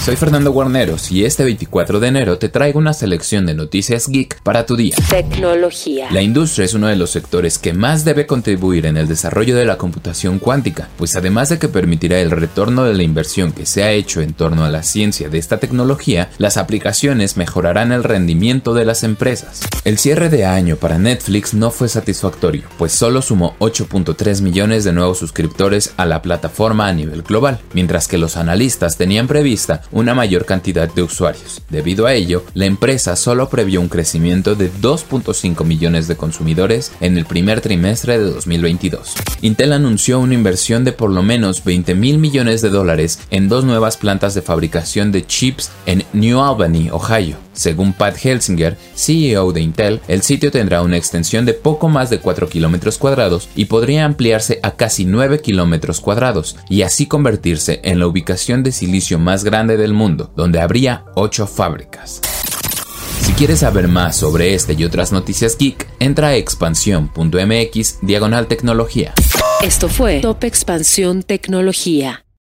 Soy Fernando Guarneros y este 24 de enero te traigo una selección de noticias geek para tu día. Tecnología. La industria es uno de los sectores que más debe contribuir en el desarrollo de la computación cuántica, pues además de que permitirá el retorno de la inversión que se ha hecho en torno a la ciencia de esta tecnología, las aplicaciones mejorarán el rendimiento de las empresas. El cierre de año para Netflix no fue satisfactorio, pues solo sumó 8.3 millones de nuevos suscriptores a la plataforma a nivel global, mientras que los analistas tenían prevista una mayor cantidad de usuarios. Debido a ello, la empresa solo previó un crecimiento de 2.5 millones de consumidores en el primer trimestre de 2022. Intel anunció una inversión de por lo menos 20 mil millones de dólares en dos nuevas plantas de fabricación de chips en New Albany, Ohio. Según Pat Helsinger, CEO de Intel, el sitio tendrá una extensión de poco más de 4 kilómetros cuadrados y podría ampliarse a casi 9 kilómetros cuadrados y así convertirse en la ubicación de silicio más grande del mundo, donde habría 8 fábricas. Si quieres saber más sobre este y otras noticias geek, entra a expansión.mx diagonal tecnología. Esto fue Top Expansión Tecnología.